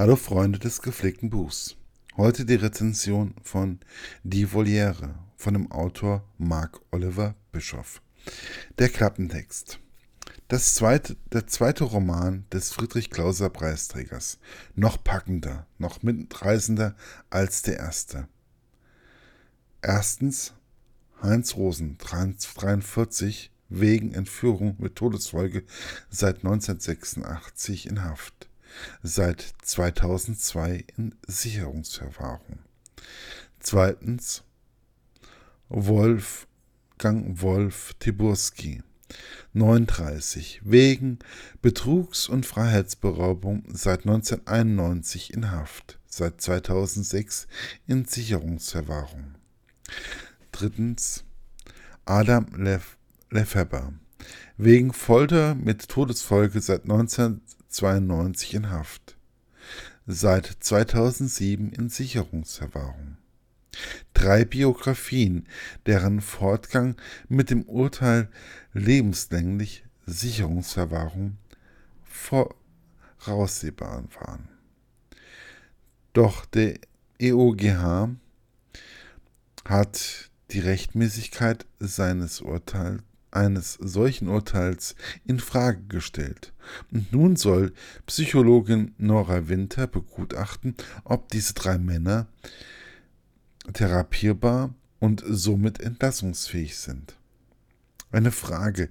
Hallo Freunde des gepflegten Buchs. Heute die Rezension von Die Voliere von dem Autor Mark Oliver Bischoff. Der Klappentext. Das zweite, der zweite Roman des Friedrich Klauser Preisträgers. Noch packender, noch mitreißender als der erste. Erstens Heinz Rosen, 43, wegen Entführung mit Todesfolge seit 1986 in Haft seit 2002 in Sicherungsverwahrung. Zweitens Wolfgang Wolf Tiburski 39 wegen Betrugs und Freiheitsberaubung seit 1991 in Haft, seit 2006 in Sicherungsverwahrung. Drittens Adam Lef Lefebvre wegen Folter mit Todesfolge seit 19 92 in Haft, seit 2007 in Sicherungsverwahrung. Drei Biografien, deren Fortgang mit dem Urteil lebenslänglich Sicherungsverwahrung voraussehbar waren. Doch der EOGH hat die Rechtmäßigkeit seines Urteils eines solchen Urteils in Frage gestellt. Und nun soll Psychologin Nora Winter begutachten, ob diese drei Männer therapierbar und somit entlassungsfähig sind. Eine Frage,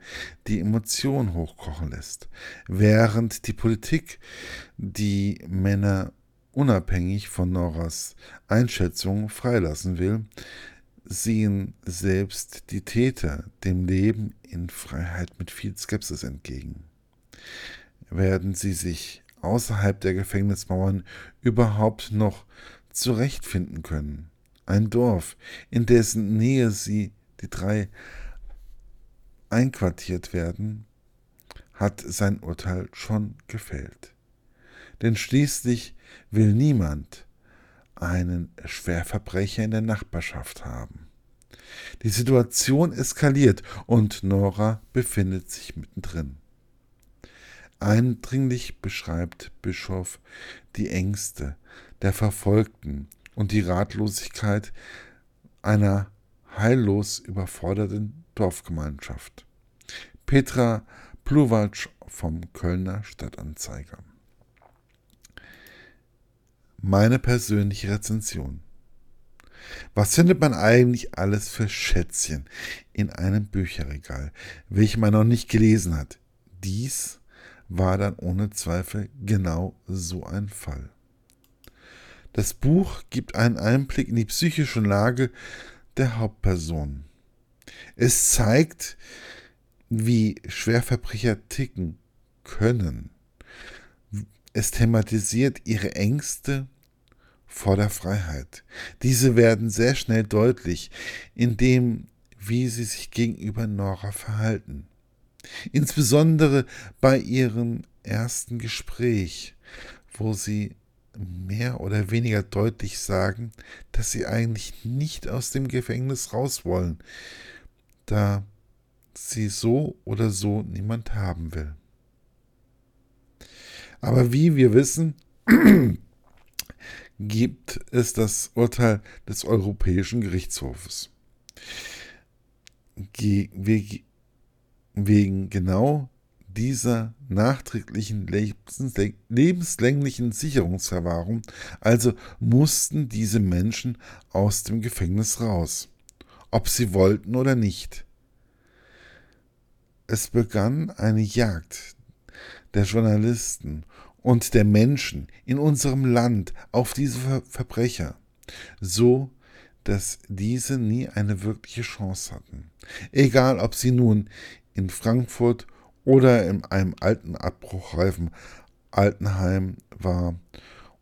die Emotionen hochkochen lässt, während die Politik die Männer unabhängig von Noras Einschätzung freilassen will, sehen selbst die Täter dem Leben in Freiheit mit viel Skepsis entgegen. Werden sie sich außerhalb der Gefängnismauern überhaupt noch zurechtfinden können? Ein Dorf, in dessen Nähe sie, die drei, einquartiert werden, hat sein Urteil schon gefällt. Denn schließlich will niemand, einen Schwerverbrecher in der Nachbarschaft haben. Die Situation eskaliert und Nora befindet sich mittendrin. Eindringlich beschreibt Bischof die Ängste der Verfolgten und die Ratlosigkeit einer heillos überforderten Dorfgemeinschaft. Petra Pluwatsch vom Kölner Stadtanzeiger meine persönliche Rezension. Was findet man eigentlich alles für Schätzchen in einem Bücherregal, welche man noch nicht gelesen hat? Dies war dann ohne Zweifel genau so ein Fall. Das Buch gibt einen Einblick in die psychische Lage der Hauptperson. Es zeigt, wie Schwerverbrecher ticken können es thematisiert ihre Ängste vor der Freiheit. Diese werden sehr schnell deutlich, indem wie sie sich gegenüber Nora verhalten. Insbesondere bei ihrem ersten Gespräch, wo sie mehr oder weniger deutlich sagen, dass sie eigentlich nicht aus dem Gefängnis raus wollen, da sie so oder so niemand haben will. Aber wie wir wissen, gibt es das Urteil des Europäischen Gerichtshofes. Wegen genau dieser nachträglichen lebenslänglichen Sicherungsverwahrung, also mussten diese Menschen aus dem Gefängnis raus, ob sie wollten oder nicht. Es begann eine Jagd der Journalisten und der Menschen in unserem Land auf diese Ver Verbrecher, so dass diese nie eine wirkliche Chance hatten. Egal, ob sie nun in Frankfurt oder in einem alten abbruchreifen Altenheim war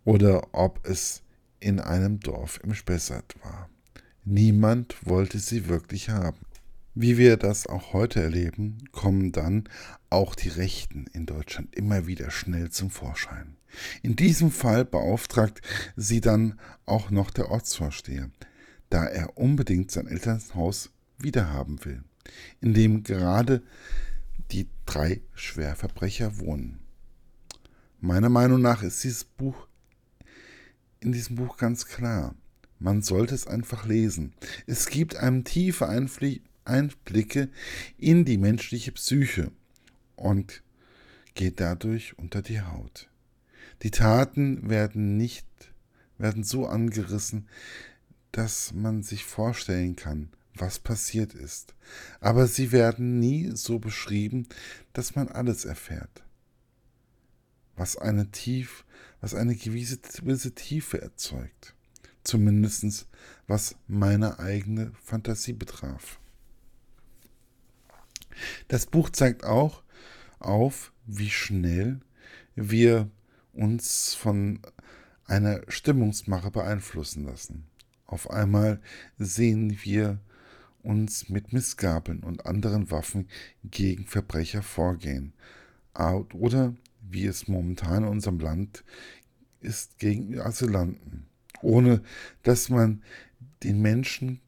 oder ob es in einem Dorf im Spessart war. Niemand wollte sie wirklich haben. Wie wir das auch heute erleben, kommen dann auch die Rechten in Deutschland immer wieder schnell zum Vorschein. In diesem Fall beauftragt sie dann auch noch der Ortsvorsteher, da er unbedingt sein Elternhaus wiederhaben will, in dem gerade die drei Schwerverbrecher wohnen. Meiner Meinung nach ist dieses Buch in diesem Buch ganz klar. Man sollte es einfach lesen. Es gibt einem tiefe Einblicke in die menschliche Psyche und geht dadurch unter die Haut. Die Taten werden nicht, werden so angerissen, dass man sich vorstellen kann, was passiert ist. Aber sie werden nie so beschrieben, dass man alles erfährt. Was eine tief, was eine gewisse, gewisse Tiefe erzeugt. Zumindest was meine eigene Fantasie betraf. Das Buch zeigt auch auf, wie schnell wir uns von einer Stimmungsmache beeinflussen lassen. Auf einmal sehen wir uns mit Missgabeln und anderen Waffen gegen Verbrecher vorgehen. Oder wie es momentan in unserem Land ist, gegen Asylanten. Ohne dass man den Menschen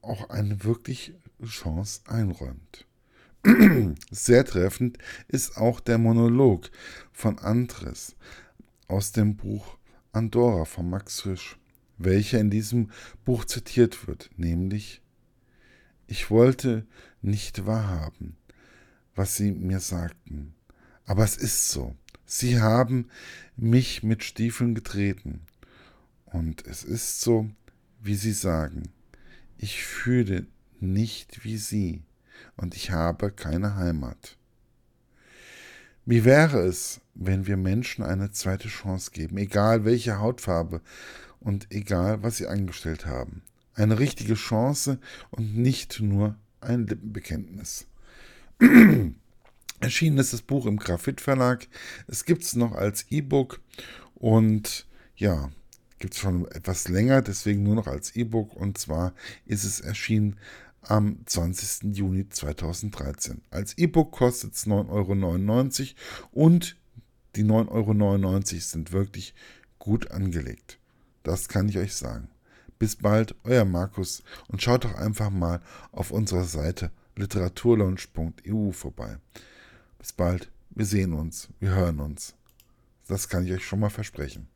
auch eine wirkliche Chance einräumt. Sehr treffend ist auch der Monolog von Andres aus dem Buch Andorra von Max Frisch, welcher in diesem Buch zitiert wird, nämlich Ich wollte nicht wahrhaben, was sie mir sagten, aber es ist so. Sie haben mich mit Stiefeln getreten. Und es ist so, wie sie sagen. Ich fühle nicht wie sie und ich habe keine Heimat. Wie wäre es, wenn wir Menschen eine zweite Chance geben, egal welche Hautfarbe und egal was sie angestellt haben? Eine richtige Chance und nicht nur ein Lippenbekenntnis. Erschienen ist das Buch im Graphit Verlag. Es gibt es noch als E-Book und ja, gibt es schon etwas länger, deswegen nur noch als E-Book. Und zwar ist es erschienen am 20. Juni 2013. Als E-Book kostet es 9,99 Euro und die 9,99 Euro sind wirklich gut angelegt. Das kann ich euch sagen. Bis bald, euer Markus und schaut doch einfach mal auf unserer Seite literaturlaunch.eu vorbei. Bis bald, wir sehen uns, wir hören uns. Das kann ich euch schon mal versprechen.